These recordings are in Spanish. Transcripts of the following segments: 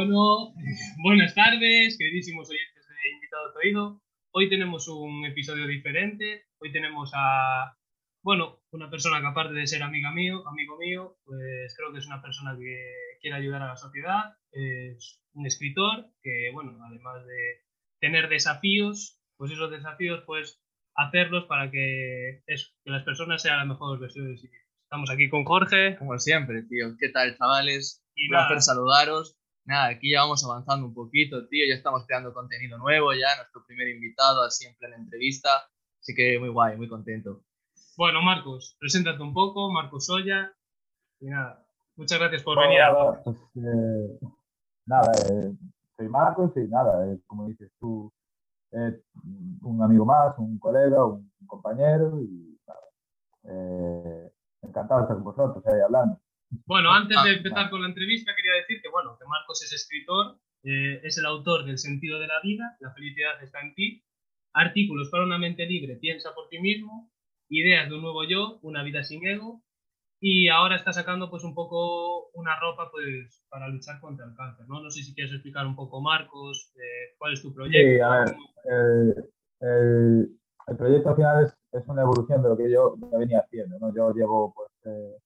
Bueno, buenas tardes, queridísimos oyentes de Invitado Oído. Hoy tenemos un episodio diferente. Hoy tenemos a, bueno, una persona que aparte de ser amiga mío, amigo mío, pues creo que es una persona que quiere ayudar a la sociedad. Es un escritor que, bueno, además de tener desafíos, pues esos desafíos, pues hacerlos para que, que las personas sean las mejores versiones de sí mismas. Estamos aquí con Jorge. Como siempre, tío. ¿Qué tal, chavales? Y un placer saludaros. Nada, aquí ya vamos avanzando un poquito, tío. Ya estamos creando contenido nuevo, ya nuestro primer invitado, así en plena entrevista. Así que muy guay, muy contento. Bueno, Marcos, preséntate un poco. Marcos Soya. Y nada, muchas gracias por venir. Pues, eh, nada, eh, soy Marcos y nada, eh, como dices tú, un amigo más, un colega, un compañero y nada. encantado de estar con vosotros ahí hablando. Bueno, antes de empezar con la entrevista, quería decir que, bueno, que Marcos es escritor, eh, es el autor del sentido de la vida, la felicidad está en ti, artículos para una mente libre, piensa por ti mismo, ideas de un nuevo yo, una vida sin ego, y ahora está sacando pues un poco una ropa pues para luchar contra el cáncer, ¿no? No sé si quieres explicar un poco, Marcos, eh, cuál es tu proyecto. Sí, a ver, el, el, proyecto al final es, es, una evolución de lo que yo venía haciendo, ¿no? Yo llevo pues... Eh,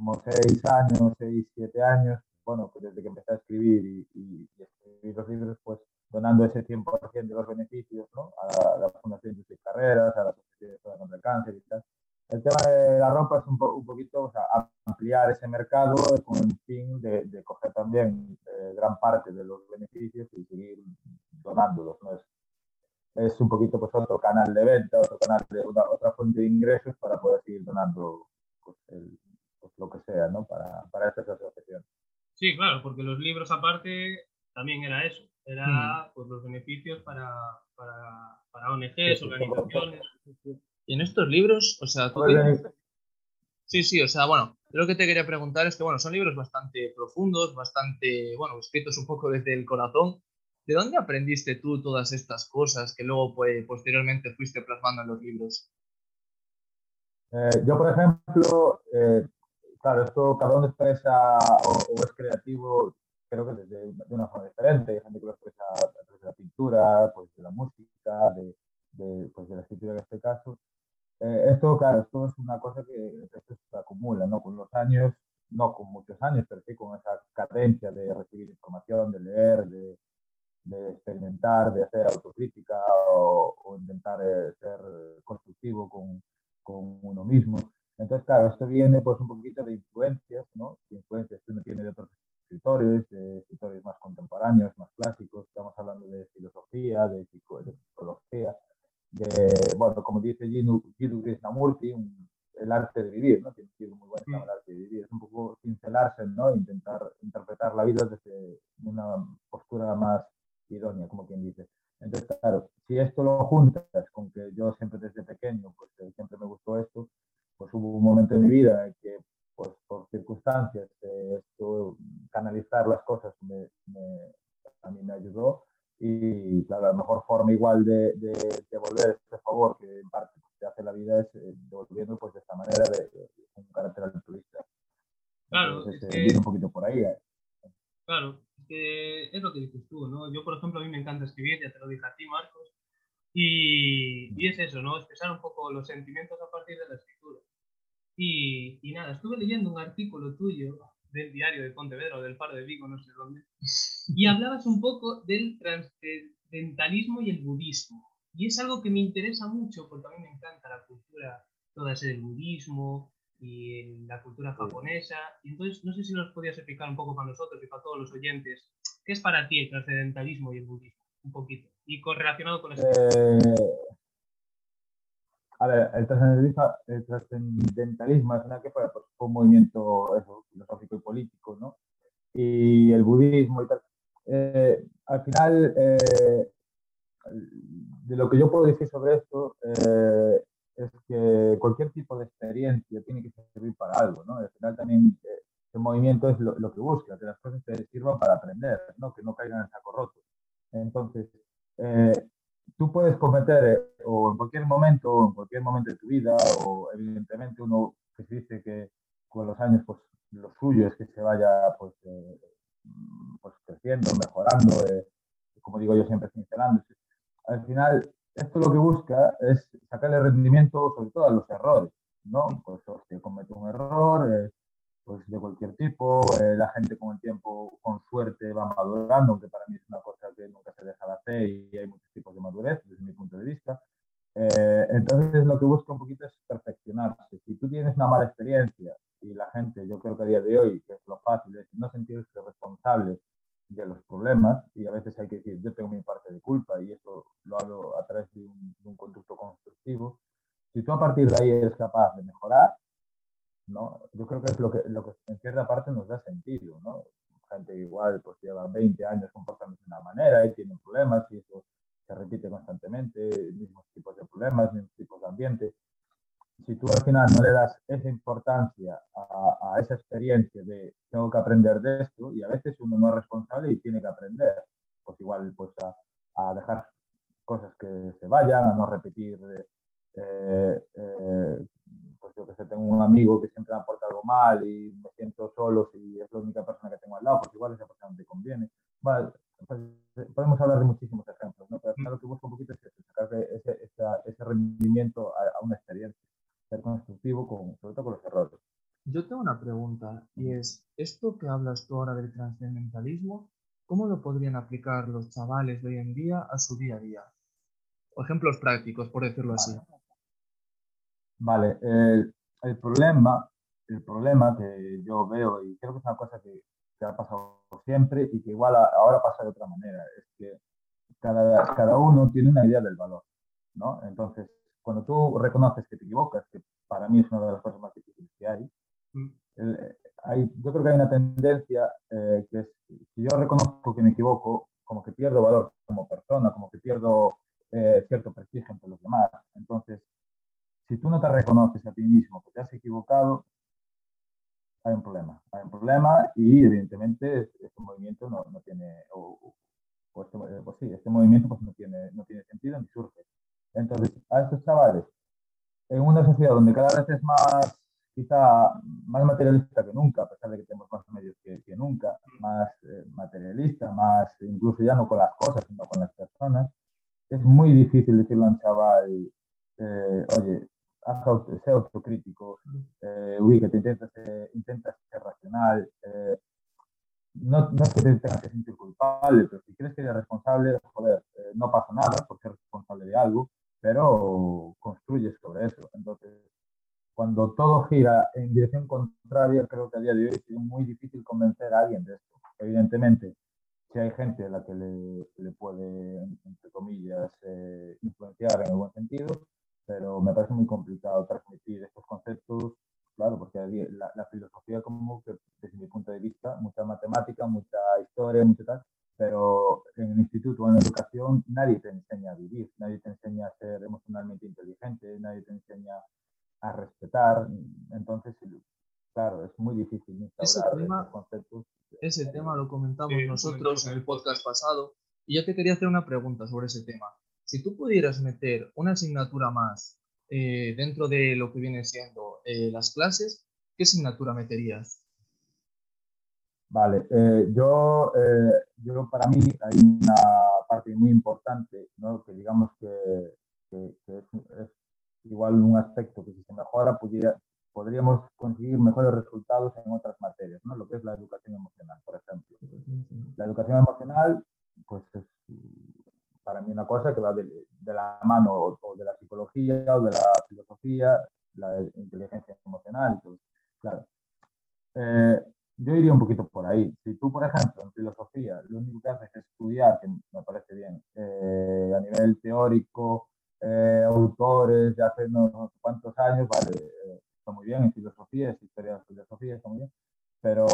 como seis años, seis, siete años, bueno, pues desde que empecé a escribir y, y, escribir los libros, pues donando ese 100% de los beneficios ¿no? a la, Fundación de Carreras, a la Sociedad contra el Cáncer y tal. El tema de la ropa es un, un poquito o sea, ampliar ese mercado con el fin de, de coger también eh, gran parte de los beneficios y seguir donándolos. ¿no? Es, es un poquito pues, otro canal de venta, otro canal de otra fuente de ingresos para poder seguir donando pues, el, lo que sea, ¿no? Para, para estas asociaciones. Sí, claro, porque los libros aparte también era eso, era mm. pues, los beneficios para, para, para ONGs, organizaciones. Y en estos libros, o sea, tú Sí, sí, o sea, bueno, lo que te quería preguntar es que, bueno, son libros bastante profundos, bastante, bueno, escritos un poco desde el corazón. ¿De dónde aprendiste tú todas estas cosas que luego, pues, posteriormente fuiste plasmando en los libros? Eh, yo, por ejemplo, eh, claro, esto cada uno expresa o, es creativo, creo que de, una forma diferente. Hay gente que expresa a través de la pintura, pues de la música, de, pues de la escritura en este caso. Eh, esto, claro, esto es una cosa que, se acumula, ¿no? Con los años, no con muchos años, pero sí con esa cadencia de recibir información, de leer, de, experimentar, de hacer autocrítica o, o intentar eh, ser constructivo con, con uno mismo. Entonces, claro, esto viene pues un poquito de influencias, ¿no? De influencias que uno tiene de otros escritores, de escritores más contemporáneos, más clásicos. Estamos hablando de filosofía, de, psicología, de, bueno, como dice Jiddu Krishnamurti, el arte de vivir, ¿no? Tiene un muy bueno, el arte de vivir. Es un poco cincelarse, ¿no? Intentar interpretar la vida desde una postura más idónea, como quien dice. Entonces, claro, si esto lo juntas con que yo siempre desde pequeño, pues eh, siempre me gustó esto, pues hubo un momento en mi vida en que, pues por circunstancias, eh, canalizar las cosas me, a mí me ayudó y claro, la mejor forma igual de, de devolver este favor que en parte te hace la vida es eh, devolviendo pues de esta manera de, un carácter altruista. Claro, Entonces, es un poquito por ahí. ¿eh? Claro, es, es lo que dices tú, ¿no? Yo, por ejemplo, a mí me encanta escribir, ya te lo dije a ti, Marcos, y, y, es eso, ¿no? Expresar un poco los sentimientos a partir de la escritura. Y, y, nada, estuve leyendo un artículo tuyo del diario de Pontevedra o del Faro de Vigo, no sé dónde, y hablabas un poco del transcendentalismo y el budismo. Y es algo que me interesa mucho porque a mí me encanta la cultura, toda ese del budismo y la cultura japonesa. Y entonces, no sé si nos podías explicar un poco para nosotros y para todos los oyentes, ¿qué es para ti el transcendentalismo y el budismo? Un poquito. Y correlacionado con eso. Eh, a ver, el trascendentalismo, es una que fue pues, un movimiento filosófico y político, ¿no? Y el budismo y tal. Eh, al final, eh, de lo que yo puedo decir sobre esto eh, es que cualquier tipo de experiencia tiene que servir para algo, ¿no? Al final también el movimiento es lo, lo, que busca, que las cosas te sirvan para aprender, ¿no? Que no caigan en saco roto. Entonces, tú puedes cometer eh, o en cualquier momento, o en cualquier momento de tu vida, o evidentemente uno que se dice que con los años, pues lo suyo es que se vaya pues, eh, pues, creciendo, mejorando, eh, como digo yo siempre, sincerándose. Al final, esto lo que busca es sacarle rendimiento sobre todo a los errores, ¿no? Pues si comete un error, eh, pues de cualquier tipo, eh, la gente con el tiempo, con suerte, va madurando, aunque para mí es una cosa que nunca se deja de hacer y hay muchos tipos de madurez desde mi punto de vista. Eh, entonces lo que busca un poquito es perfeccionarse. Si tú tienes una mala experiencia y la gente, yo creo que a día de hoy, que es lo fácil, es no sentirse responsable de los problemas y a veces hay que decir, yo tengo mi parte de culpa y esto lo hago a través de un, de un conducto constructivo. Si tú a partir de ahí eres capaz de mejorar, ¿no? Yo creo que es lo que, lo que en cierta parte nos da sentido, ¿no? Gente igual pues lleva 20 años comportándose de una manera y tiene problemas y eso se repite constantemente, mismos tipos de problemas, mismos tipos de ambiente. Si tú al final no le das esa importancia a, a esa experiencia de tengo que aprender de esto, y a veces uno no es responsable y tiene que aprender, pues igual pues a, a dejar cosas que se vayan, a no repetir eh, eh, pues yo que sé, tengo un amigo que siempre me aporta algo mal y me siento solo si es la única persona que tengo al lado, pues igual esa persona no te conviene. Vale, pues, podemos hablar de muchísimos ejemplos, ¿no? Pero lo que busco un poquito es sacar ese, ese, ese rendimiento a, a, una experiencia, ser constructivo, con, sobre todo con los errores. Yo tengo una pregunta y es, esto que hablas tú ahora del trascendentalismo, ¿cómo lo podrían aplicar los chavales de hoy en día a su día a día? O ejemplos prácticos, por decirlo así. Vale, el, el, problema, el problema que yo veo, y creo que es una cosa que, que ha pasado siempre y que igual a, ahora pasa de otra manera, es que cada, cada uno tiene una idea del valor, ¿no? Entonces, cuando tú reconoces que te equivocas, que para mí es una de las cosas más difíciles que hay, mm. el, hay yo creo que hay una tendencia eh, que es, si yo reconozco que me equivoco, como que pierdo valor como persona, como que pierdo eh, cierto prestigio entre los demás. Entonces, si tú no te reconoces a ti mismo que te has equivocado, hay un problema. Hay un problema y evidentemente este movimiento no, no tiene, o, o este, pues sí, este movimiento pues no tiene, no tiene sentido ni surge. Entonces, a estos chavales, en una sociedad donde cada vez es más, quizá más materialista que nunca, a pesar de que tenemos más medios que, nunca, más eh, materialista, más incluso ya no con las cosas, sino con las personas, es muy difícil decirle a un chaval, eh, oye, sé autocrítico, eh, ubícate, intenta ser, intenta ser racional. Eh, no, no es que te tengas que sentir culpable, pero si quieres que eres responsable, joder, eh, no pasa nada por ser responsable de algo, pero construyes sobre eso. Entonces, cuando todo gira en dirección contraria, creo que a día de hoy es muy difícil convencer a alguien de esto. Evidentemente, si hay gente a la que le, le puede, entre comillas, eh, influenciar en el buen sentido, pero me parece muy complicado transmitir estos conceptos, claro, porque la, la, filosofía como que desde mi punto de vista, mucha matemática, mucha historia, mucho tal, pero en el instituto o en la educación nadie te enseña a vivir, nadie te enseña a ser emocionalmente inteligente, nadie te enseña a respetar, entonces, claro, es muy difícil instaurar ese tema, conceptos. Ese tema lo comentamos nosotros en el podcast pasado y yo te quería hacer una pregunta sobre ese tema si tú pudieras meter una asignatura más eh, dentro de lo que viene siendo eh, las clases, ¿qué asignatura meterías? Vale, eh, yo, eh, yo para mí hay una parte muy importante, ¿no? que digamos que, es, igual un aspecto que si se mejora pudiera, podríamos conseguir mejores resultados en otras materias, ¿no? lo que es la educación emocional, por ejemplo. La educación emocional pues es para mí una cosa que va de, la mano o, de la psicología o de la filosofía, la inteligencia emocional. Todo. Claro. Eh, yo iría un poquito por ahí. Si tú, por ejemplo, en filosofía, lo único que haces es estudiar, que me parece bien, eh, a nivel teórico, eh, autores de hace no, no sé cuántos años, vale, eh, está muy bien en filosofía, es historia de la filosofía, está muy bien, pero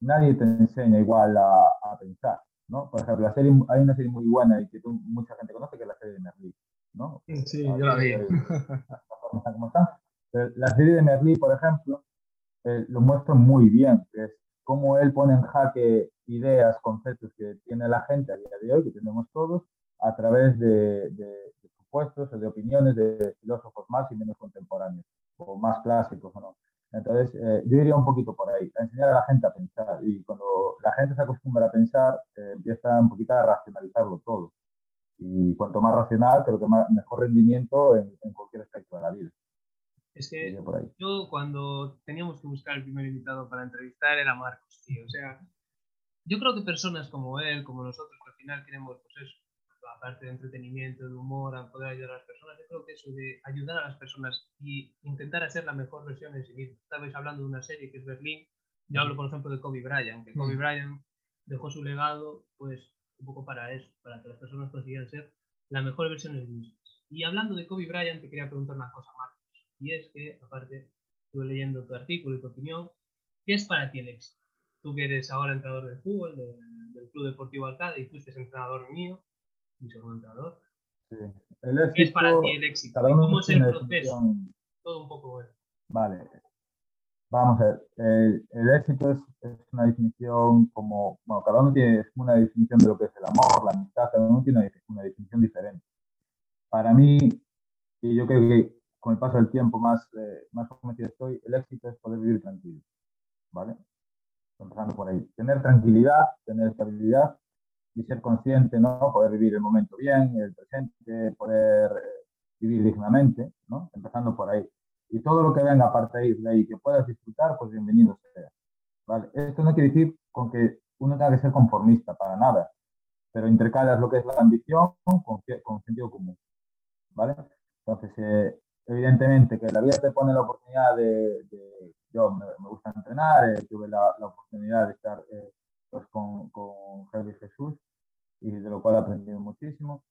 nadie te enseña igual a, a pensar. ¿no? Por ejemplo, la serie, hay una serie muy buena y que tú, mucha gente conoce, que es la serie de Merlí, ¿no? Sí, yo la vi. La serie de Merlí, por ejemplo, eh, lo muestra muy bien, que es cómo él pone en jaque ideas, conceptos que tiene la gente a día de hoy, que tenemos todos, a través de, supuestos o de opiniones de filósofos más y menos contemporáneos, o más clásicos. Entonces, eh, yo iría un poquito por ahí, a enseñar a la gente a pensar. Y cuando la gente se acostumbra a pensar, eh, empieza un poquito a racionalizarlo todo. Y cuanto más racional, creo que mejor rendimiento en, cualquier aspecto. Es que yo cuando teníamos que buscar el primer invitado para entrevistar era Marcos, tío. O sea, yo creo que personas como él, como nosotros, que al final queremos, pues eso, aparte de entretenimiento, de humor, a poder ayudar a las personas, yo creo que eso de ayudar a las personas y intentar hacer la mejor versión en sí mismo. Estabais hablando de una serie que es Berlín, yo hablo por ejemplo de Kobe Bryant, que Kobe mm. Bryant dejó su legado pues un poco para eso, para que las personas consigan ser la mejor versión de sí mismas. Y hablando de Kobe Bryant, te quería preguntar una cosa, Marcos, y es que, aparte, estuve leyendo tu artículo y tu opinión, ¿qué es para ti el éxito? Tú que eres ahora entrenador de fútbol del, Club Deportivo Alcade y fuiste entrenador mío, mi segundo entrenador. Sí. ¿Qué es para ti el éxito? ¿Cómo es el proceso? Todo un poco bueno. Vale. Vamos a ver. El, éxito es, es, una definición como. Bueno, cada uno tiene una definición de lo que es el amor, la amistad, cada uno tiene una definición diferente. Para mí, y yo creo que con el paso del tiempo más, eh, más convencido estoy, el éxito es poder vivir tranquilo. ¿Vale? Empezando por ahí. Tener tranquilidad, tener estabilidad y ser consciente, ¿no? Poder vivir el momento bien, el presente, poder eh, vivir dignamente, ¿no? Empezando por ahí. Y todo lo que venga a partir de ahí que puedas disfrutar, pues bienvenido sea. ¿vale? Esto no quiere decir con que uno tenga que ser conformista, para nada, pero intercalas lo que es la ambición con, con sentido común, ¿vale? Entonces, eh, evidentemente que la vida te pone la oportunidad de, yo me, gusta entrenar, eh, tuve la, la, oportunidad de estar eh, pues con, con Jesús y de lo cual he aprendido muchísimo.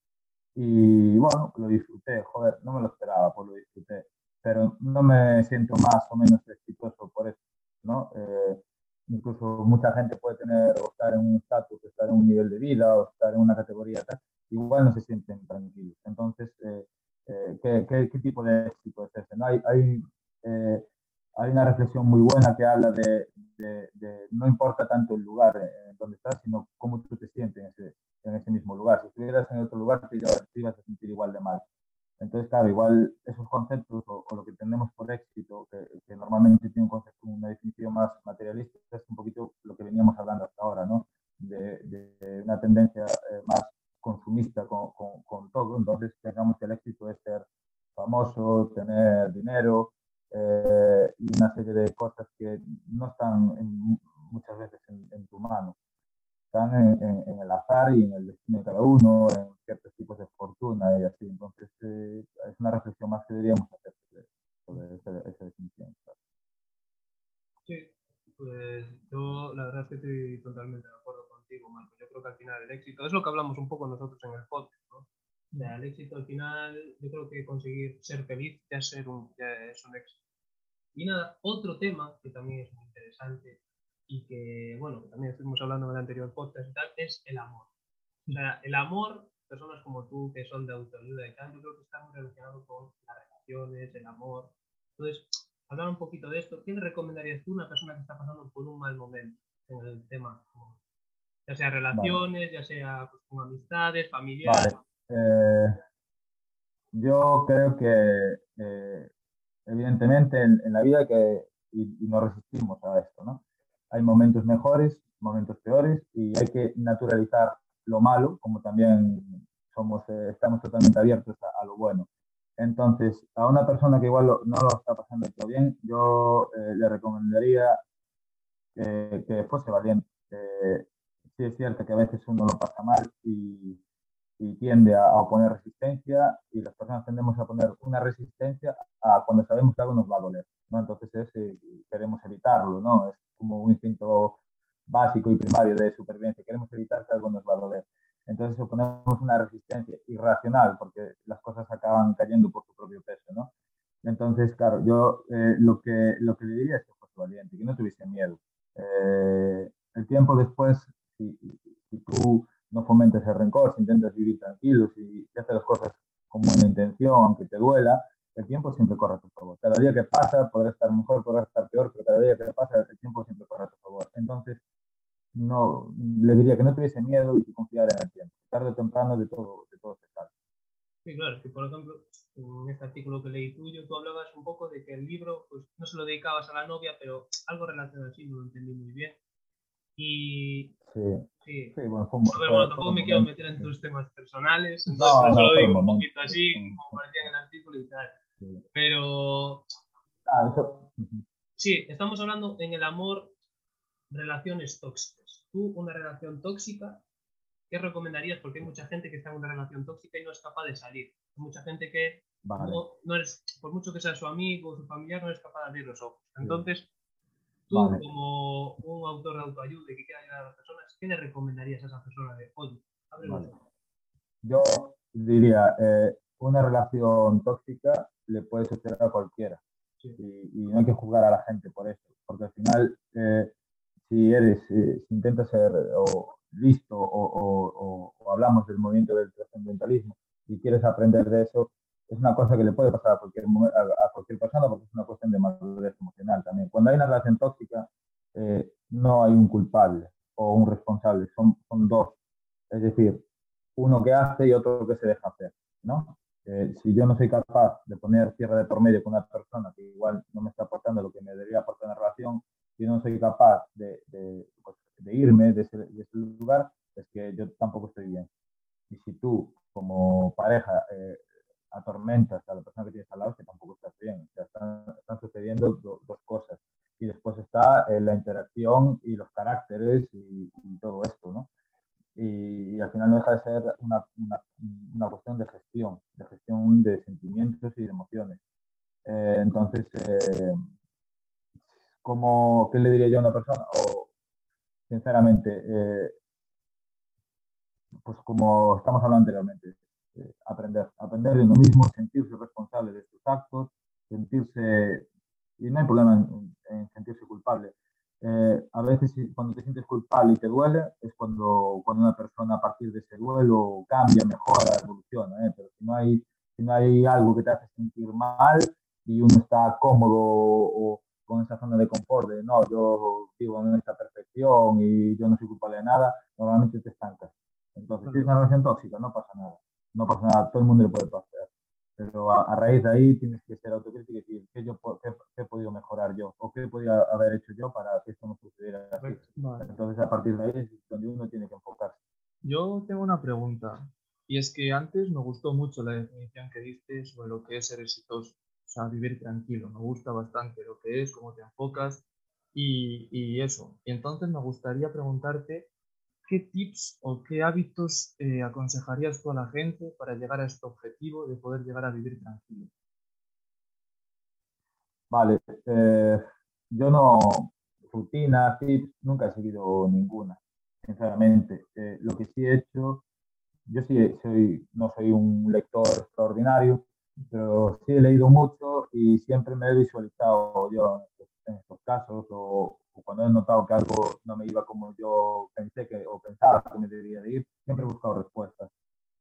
Y bueno, lo disfruté, joder, no me lo esperaba, pues lo disfruté, pero no me siento más o menos exitoso por eso, ¿no? Eh, incluso mucha gente puede tener o estar en un estatus, estar en un nivel de vida o estar en una categoría tal, igual no se sienten tranquilos. Entonces, eh, eh, ¿qué, qué, qué, tipo de éxito es ese? ¿no? Hay, hay hay una reflexión muy buena que habla de, de, no importa tanto el lugar en donde estás, sino cómo tú te sientes en ese, en ese mismo lugar. Si estuvieras en otro lugar, te, ibas a sentir igual de mal. Entonces, claro, igual esos conceptos o, lo que tenemos por éxito, que, que, normalmente tiene un concepto, una definición más materialista, es un poquito lo que veníamos hablando hasta ahora, ¿no? De, de una tendencia eh, más consumista con, con, con, todo. Entonces, pensamos que el éxito es ser famoso, tener dinero, eh, y una serie de cosas que no están muchas veces en, tu mano. Están en, el azar y en el destino de cada uno, en ciertos tipos de fortuna y así. Entonces, eh, es una reflexión más que deberíamos hacer sobre esa, definición. Sí, pues yo la verdad es que estoy totalmente de acuerdo contigo, Marco. Yo creo que al final el éxito es lo que hablamos un poco nosotros en el podcast, ¿no? el éxito al final, yo creo que conseguir ser feliz ya, ser un, ya es un éxito. Y nada, otro tema que también es muy interesante y que, bueno, que también estuvimos hablando en el anterior podcast y tal, es el amor. O sea, el amor, personas como tú que son de autoayuda y tal, yo creo que está muy relacionado con las relaciones, el amor. Entonces, hablar un poquito de esto, ¿qué le recomendarías tú a una persona que está pasando por un mal momento en el tema? Ya sea relaciones, ya sea pues, con amistades, familiares. Eh, yo creo que eh, evidentemente en, la vida que y, nos resistimos a esto, ¿no? Hay momentos mejores, momentos peores y hay que naturalizar lo malo, como también somos, eh, estamos totalmente abiertos a, lo bueno. Entonces, a una persona que igual no lo está pasando todo bien, yo le recomendaría que fuese valiente. Sí es cierto que a veces uno lo pasa mal y, y tiende a, oponer resistencia y las personas tendemos a poner una resistencia a cuando sabemos que algo nos va a doler, ¿no? Entonces es, eh, queremos evitarlo, ¿no? Es como un instinto básico y primario de supervivencia, queremos evitar que algo nos va a doler. Entonces oponemos una resistencia irracional porque las cosas acaban cayendo por su propio peso, ¿no? Entonces, claro, yo eh, lo, que, lo que le diría es que fuese valiente, que no tuviese miedo. Eh, el tiempo después, si, si tú no fomentes el rencor, si intentas vivir tranquilo, si, haces las cosas con buena intención, aunque te duela, el tiempo siempre corre a tu favor. Cada día que pasa podrá estar mejor, podrá estar peor, pero cada día que pasa el tiempo siempre corre a tu favor. Entonces, no, le diría que no tuviese miedo y que confiara en el tiempo. Tarde o temprano de todo, de todo se sale. Sí, claro, si por ejemplo, en este artículo que leí tuyo, tú hablabas un poco de que el libro pues, no se lo dedicabas a la novia, pero algo relacionado así, no lo entendí muy bien. Y. Sí. Sí. sí bueno, fue, pero bueno, tampoco me quiero meter en tus temas personales, entonces no, lo digo un poquito así, como parecía en el artículo y tal. Sí. Pero. Ah, eso. Sí, estamos hablando en el amor, relaciones tóxicas. Tú, una relación tóxica, ¿qué recomendarías? Porque hay mucha gente que está en una relación tóxica y no es capaz de salir. Hay mucha gente que, no, no es, por mucho que sea su amigo o su familiar, no es capaz de abrir los ojos. Entonces, tú, vale. como un autor de autoayuda que quiera ayudar a las personas, ¿qué le recomendarías a esa persona de, los ojos? Yo diría, eh, una relación tóxica le puede suceder a cualquiera. Sí. Y, y, no hay que juzgar a la gente por eso, porque al final, eh, si eres, eh, si intentas ser o listo o, o, o, hablamos del movimiento del trascendentalismo y quieres aprender de eso, es una cosa que le puede pasar a cualquier, a, cualquier persona porque es una cuestión de madurez emocional también. Cuando hay una relación tóxica, eh, no hay un culpable o un responsable, son, son dos. Es decir, uno que hace y otro que se deja hacer, ¿no? Eh, si yo no soy capaz de poner tierra de por medio con una persona que igual no me está aportando lo que me debería aportar en la relación, yo no soy capaz de, de, pues, irme de ese, de ese, lugar, es que yo tampoco estoy bien. Y si tú, como pareja, eh, atormentas a la persona que tienes al lado, que tampoco estás bien. O sea, están, están sucediendo do, dos cosas. Y después está eh, la interacción y los caracteres y, y todo esto, ¿no? Y, y, al final no deja de ser una, una, una, cuestión de gestión, de gestión de sentimientos y de emociones. Eh, entonces, eh, ¿cómo, ¿qué le diría yo a una persona? O, sinceramente, eh, pues como estamos hablando anteriormente, eh, aprender, aprender de uno mismo, sentirse responsable de sus actos, sentirse, y no hay problema en, en sentirse culpable. Eh, a veces cuando te sientes culpable y te duele es cuando, cuando una persona a partir de ese duelo cambia, mejora, evoluciona. ¿eh? Pero si no, hay, si no hay algo que te hace sentir mal y uno está cómodo o, con esa zona de confort de no, yo vivo en esta perfección y yo no soy culpable de nada, normalmente te estancas. Entonces, si es una relación tóxica, no pasa nada. No pasa nada, todo el mundo le puede pasar. Pero a, a raíz de ahí tienes que ser autocrítico y decir qué, yo, qué, qué, he podido mejorar yo o qué podía haber hecho yo para que esto no sucediera así. Vale. Entonces, a partir de ahí es donde uno tiene que enfocarse. Yo tengo una pregunta. Y es que antes me gustó mucho la definición que diste sobre lo que es ser exitoso. O sea, vivir tranquilo. Me gusta bastante lo que es, cómo te enfocas y, y eso. Y entonces me gustaría preguntarte ¿qué tips o qué hábitos eh, aconsejarías tú a la gente para llegar a este objetivo de poder llegar a vivir tranquilo? Vale, eh, yo no, rutina, tips, nunca he seguido ninguna, sinceramente. Eh, lo que sí he hecho, yo sí soy, no soy un lector extraordinario, pero sí he leído mucho y siempre me he visualizado yo en estos casos o cuando he notado que algo no me iba como yo pensé que, o pensaba que me debería de ir, siempre he buscado respuestas.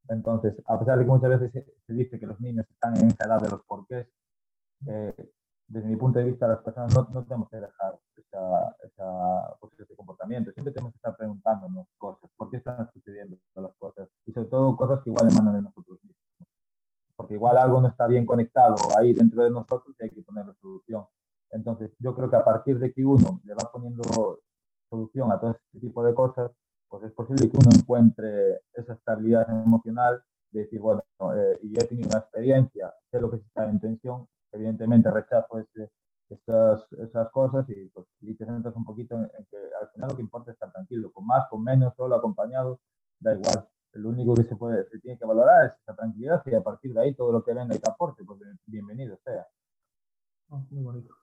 Entonces, a pesar de que muchas veces se, dice que los niños están en esa edad de los porqués, eh, desde mi punto de vista, las personas no, no tenemos que dejar esa, esa, pues, ese comportamiento. Siempre tenemos que estar preguntándonos cosas, por qué están sucediendo las cosas, y sobre todo cosas que igual emanan de nosotros mismos. Porque igual algo no está bien conectado ahí dentro de nosotros y hay que ponerle solución. Entonces, yo creo que a partir de que uno le va poniendo solución a todo este tipo de cosas, pues es posible que uno encuentre esa estabilidad emocional de decir, bueno, eh, y he tenido una experiencia, sé lo que está en tensión, evidentemente rechazo ese, esas, esas cosas y, pues, y te centras un poquito en, en, que al final lo que importa es estar tranquilo, con más, con menos, solo, acompañado, da igual. Lo único que se, puede, se tiene que valorar es esa tranquilidad y a partir de ahí todo lo que venga y te aporte, pues bienvenido sea. Oh, muy bonito.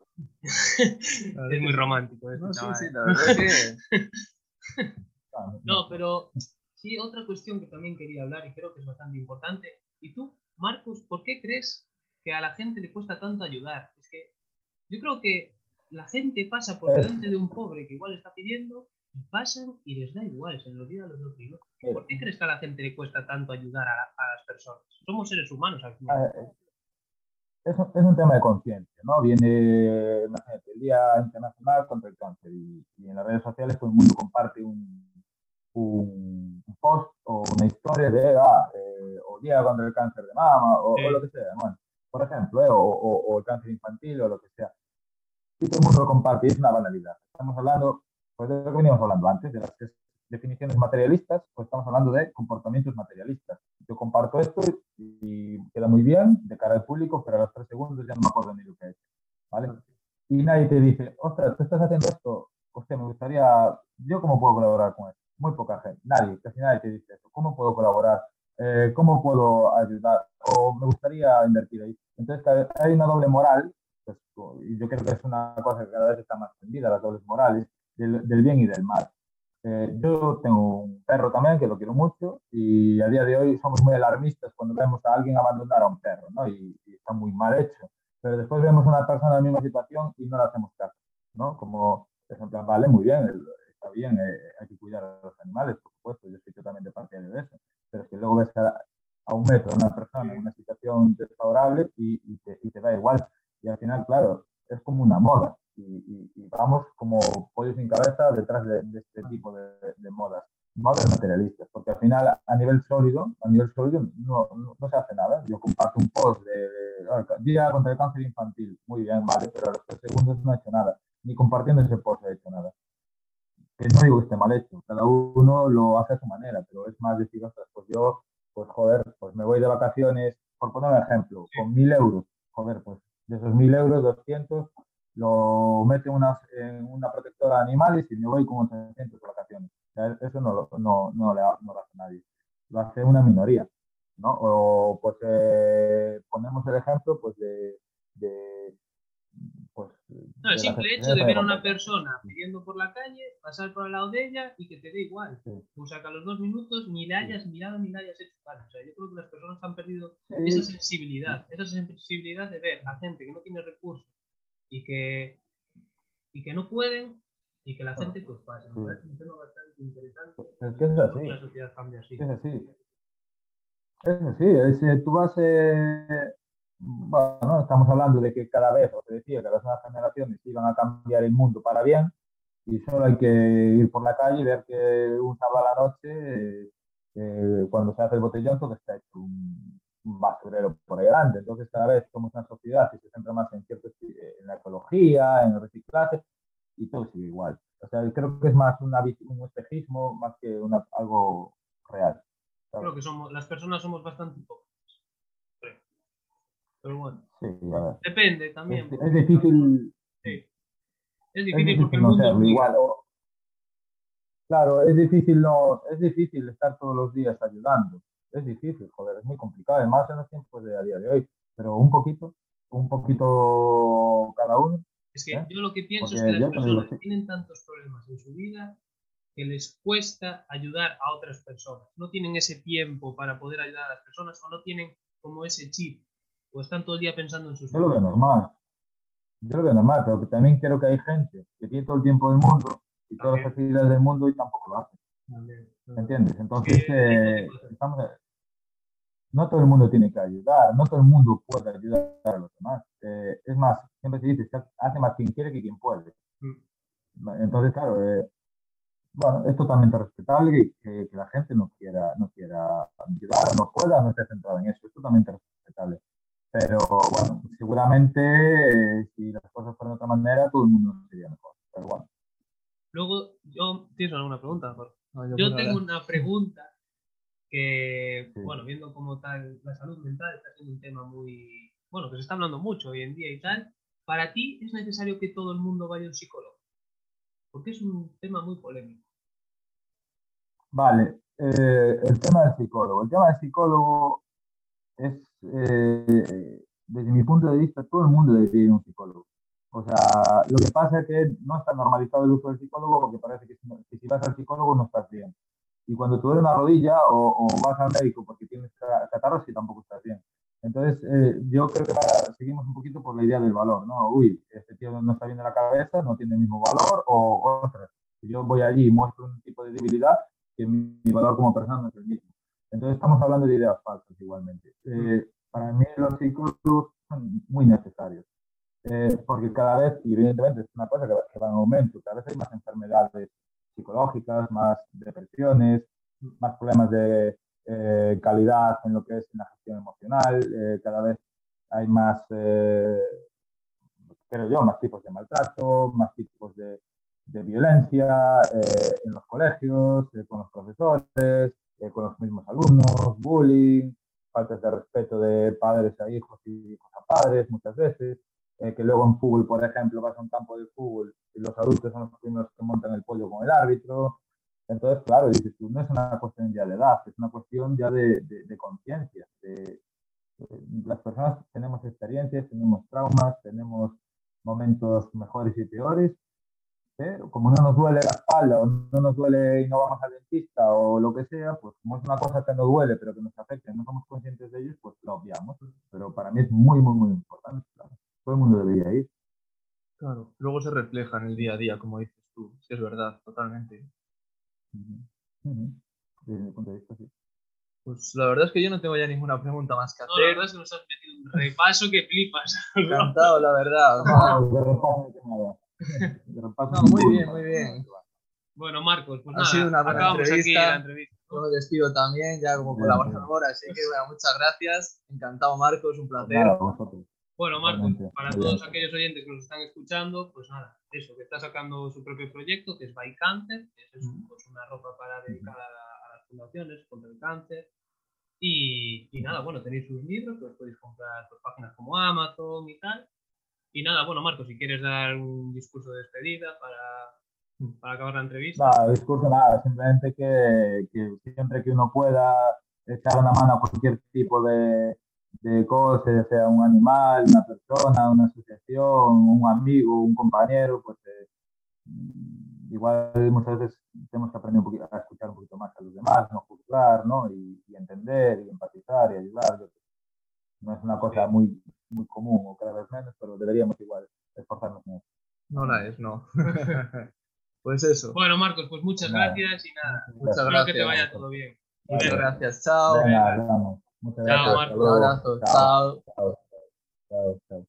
Es muy romántico. Este no, sí, sí, la verdad que... no, pero sí, otra cuestión que también quería hablar y creo que es bastante importante. ¿Y tú, Marcos, por qué crees que a la gente le cuesta tanto ayudar? Es que yo creo que la gente pasa por delante de un pobre que igual está pidiendo y pasan y les da igual, se les olvida los dos. ¿Por qué crees que a la gente le cuesta tanto ayudar a, a las personas? Somos seres humanos al final. Es un, es un, tema de conciencia, ¿no? Viene, imagínate, el Día Internacional contra el Cáncer y, y, en las redes sociales todo el mundo comparte un, un post o una historia de, ah, eh, o Día contra el Cáncer de Mama o, sí. o, lo que sea. Bueno, por ejemplo, ¿eh? o, el cáncer infantil o lo que sea. Y todo el mundo lo comparte y es una banalidad. Estamos hablando, pues de lo que veníamos hablando antes, de las definiciones materialistas, pues estamos hablando de comportamientos materialistas. Yo comparto esto y, queda muy bien de cara al público, pero a los tres segundos ya no me acuerdo ni lo que he hecho. ¿vale? Y nadie te dice, ostras, tú estás haciendo esto, hostia, me gustaría, ¿yo cómo puedo colaborar con esto? Muy poca gente, nadie, casi nadie te dice eso. ¿Cómo puedo colaborar? Eh, ¿Cómo puedo ayudar? O me gustaría invertir ahí. Entonces hay una doble moral, pues, y yo creo que es una cosa que cada vez está más tendida, las dobles morales, del, del bien y del mal. Eh, yo tengo un perro también que lo quiero mucho y a día de hoy somos muy alarmistas cuando vemos a alguien abandonar a un perro, ¿no? Y, está muy mal hecho. Pero después vemos a una persona en la misma situación y no le hacemos caso, ¿no? Como, por ejemplo, vale, muy bien, está bien, eh, hay que cuidar a los animales, por supuesto, yo estoy totalmente partidario de eso. Pero es que luego ves a, a un metro una persona en una situación desfavorable y, te, y te da igual. Y al final, claro, es como una moda y, vamos como pollos sin cabeza detrás de, este tipo de, de, modas, modas materialistas, porque al final a nivel sólido, a nivel sólido no, no, se hace nada. Yo comparto un post de, Día contra el cáncer infantil, muy bien, vale, pero a los tres segundos no he hecho nada, ni compartiendo ese post he hecho nada. Que no digo que esté mal hecho, cada uno lo hace a su manera, pero es más decir, pues yo, pues joder, pues me voy de vacaciones, por poner un ejemplo, con mil euros, joder, pues de esos mil euros, 200 lo mete una, en una protectora de animales y me voy con 800 vacaciones. Eso no, no, no, le, no lo hace nadie. Lo hace una minoría. ¿no? O pues eh, ponemos el ejemplo pues de, de pues, no, el simple hecho de ver a una persona pidiendo por la calle, pasar por al lado de ella y que te dé igual. O sea, que a los dos minutos ni le hayas mirado ni le hayas hecho O sea, yo creo que las personas han perdido esa sensibilidad, esa sensibilidad de ver a gente que no tiene recursos y que, y que no pueden y que la gente pues pasa. Es un tema bastante interesante. Es que es así. La sociedad cambia así. Es así. Es así. Es, eh, tú vas. Eh, bueno, estamos hablando de que cada vez, os decía, que las nuevas generaciones iban a cambiar el mundo para bien y solo hay que ir por la calle y ver que un sábado a la noche, eh, cuando se hace el botellón, todo está hecho un, basurero por ahí adelante. Entonces, cada vez somos una sociedad que se centra más en, cierto, en la ecología, en el reciclaje, y todo sigue igual. O sea, creo que es más un espejismo más que una, algo real. Creo que somos, las personas somos bastante pocas. Pero bueno. Sí, Depende también. Es, difícil. Sí. Es difícil, porque el mundo es igual. claro, es difícil, no, es difícil estar todos los días ayudando es difícil, joder, es muy complicado, además en los tiempos de a día de hoy, pero un poquito, un poquito cada uno. Es que ¿eh? yo lo que pienso es que las personas tienen tantos problemas en su vida que les cuesta ayudar a otras personas. No tienen ese tiempo para poder ayudar a las personas o no tienen como ese chip o están todo el día pensando en sus Yo lo veo normal. Yo lo veo normal, pero que también creo que hay gente que tiene todo el tiempo del mundo y todas las facilidades del mundo y tampoco lo hace. ¿Me entiendes? Entonces, eh, estamos, no todo el mundo tiene que ayudar, no todo el mundo puede ayudar a los demás. Eh, es más, siempre se dice, hace más quien quiere que quien puede. Mm. Entonces, claro, eh, bueno, es totalmente respetable que, la gente no quiera, no quiera ayudar, no pueda, no esté centrada en eso, es totalmente respetable. Pero bueno, seguramente eh, si las cosas fueran de otra manera, todo el mundo sería mejor. Pero bueno. Luego, yo, ¿tienes alguna pregunta? yo tengo una pregunta que, bueno, viendo cómo tal la salud mental está siendo un tema muy, bueno, que se está hablando mucho hoy en día y tal, para ti es necesario que todo el mundo vaya a un psicólogo, porque es un tema muy polémico. Vale, eh, el tema del psicólogo. El tema del psicólogo es, eh, desde mi punto de vista, todo el mundo debe ir a un psicólogo. O sea, lo que pasa es que no está normalizado el uso del psicólogo porque parece que si vas al psicólogo no estás bien y cuando tú eres una rodilla o, vas al médico porque tienes catarros y tampoco estás bien. Entonces, eh, yo creo que seguimos un poquito por la idea del valor, ¿no? Uy, este tío no está bien de la cabeza, no tiene el mismo valor, o otra. Si yo voy allí y muestro un tipo de debilidad, que mi, valor como persona no es el mismo. Entonces, estamos hablando de ideas falsas igualmente. Eh, para mí, los psicólogos son muy necesarios. Eh, porque cada vez, y evidentemente es una cosa que va en aumento, cada vez hay más enfermedades psicológicas, más depresiones, más problemas de eh, calidad en lo que es la gestión emocional, eh, cada vez hay más, eh, creo yo, más tipos de maltrato, más tipos de, de violencia eh, en los colegios, con los profesores, con los mismos alumnos, bullying, faltas de respeto de padres a hijos y hijos a padres muchas veces, que luego en fútbol, por ejemplo, vas a un campo de fútbol y los adultos son los primeros que montan el pollo con el árbitro. Entonces, claro, dices tú, no es una cuestión ya de edad, es una cuestión ya de, de, de conciencia, de, las personas tenemos experiencias, tenemos traumas, tenemos momentos mejores y peores, pero como no nos duele la espalda o no nos duele y no vamos al dentista o lo que sea, pues como es una cosa que nos duele pero que nos afecta y no somos conscientes de ellos, pues lo obviamos. Pero para mí es muy, muy, muy importante. Todo el mundo debería ir. Claro, luego se refleja en el día a día, como dices tú. Es que es verdad, totalmente. Desde mi punto de vista, sí. Pues la verdad es que yo no tengo ya ninguna pregunta más que hacer. No, la verdad es que nos has metido un repaso que flipas. Encantado, la verdad. No, muy bien, muy bien. Bueno, Marcos, pues Ha nada, sido una buena acabamos aquí entrevista. la entrevista. Yo me despido también, ya como colaborador, así que bueno, muchas gracias. Encantado, Marcos, un placer. Nada, vosotros. Bueno, Marcos, para todos aquellos oyentes que nos están escuchando, pues nada, eso, que está sacando su propio proyecto, que es By Cancer, que es pues una ropa para dedicar a, a las fundaciones contra el cáncer. Y, y nada, bueno, tenéis sus libros, que los podéis comprar por páginas como Amazon y tal. Y nada, bueno, Marcos, si quieres dar un discurso de despedida para, para acabar la entrevista. Nada, discurso nada, simplemente que, que siempre que uno pueda echar una mano a cualquier tipo de, de cosa, ya sea un animal, una persona, una asociación, un amigo, un compañero, pues eh, igual muchas veces tenemos que aprender un poquito a escuchar un poquito más a los demás, no juzgar, ¿no? Y, y entender y empatizar y ayudar. No es una cosa muy, muy común o cada vez menos, pero deberíamos igual esforzarnos eso. No la es, no. pues eso. Bueno, Marcos, pues muchas Nada. gracias y nada, Muchas espero que te gracias. vaya todo bien. Muchas gracias. Chao. Venga, Muchas gracias. Chao, Marco. Un abrazo. Chao. Chao.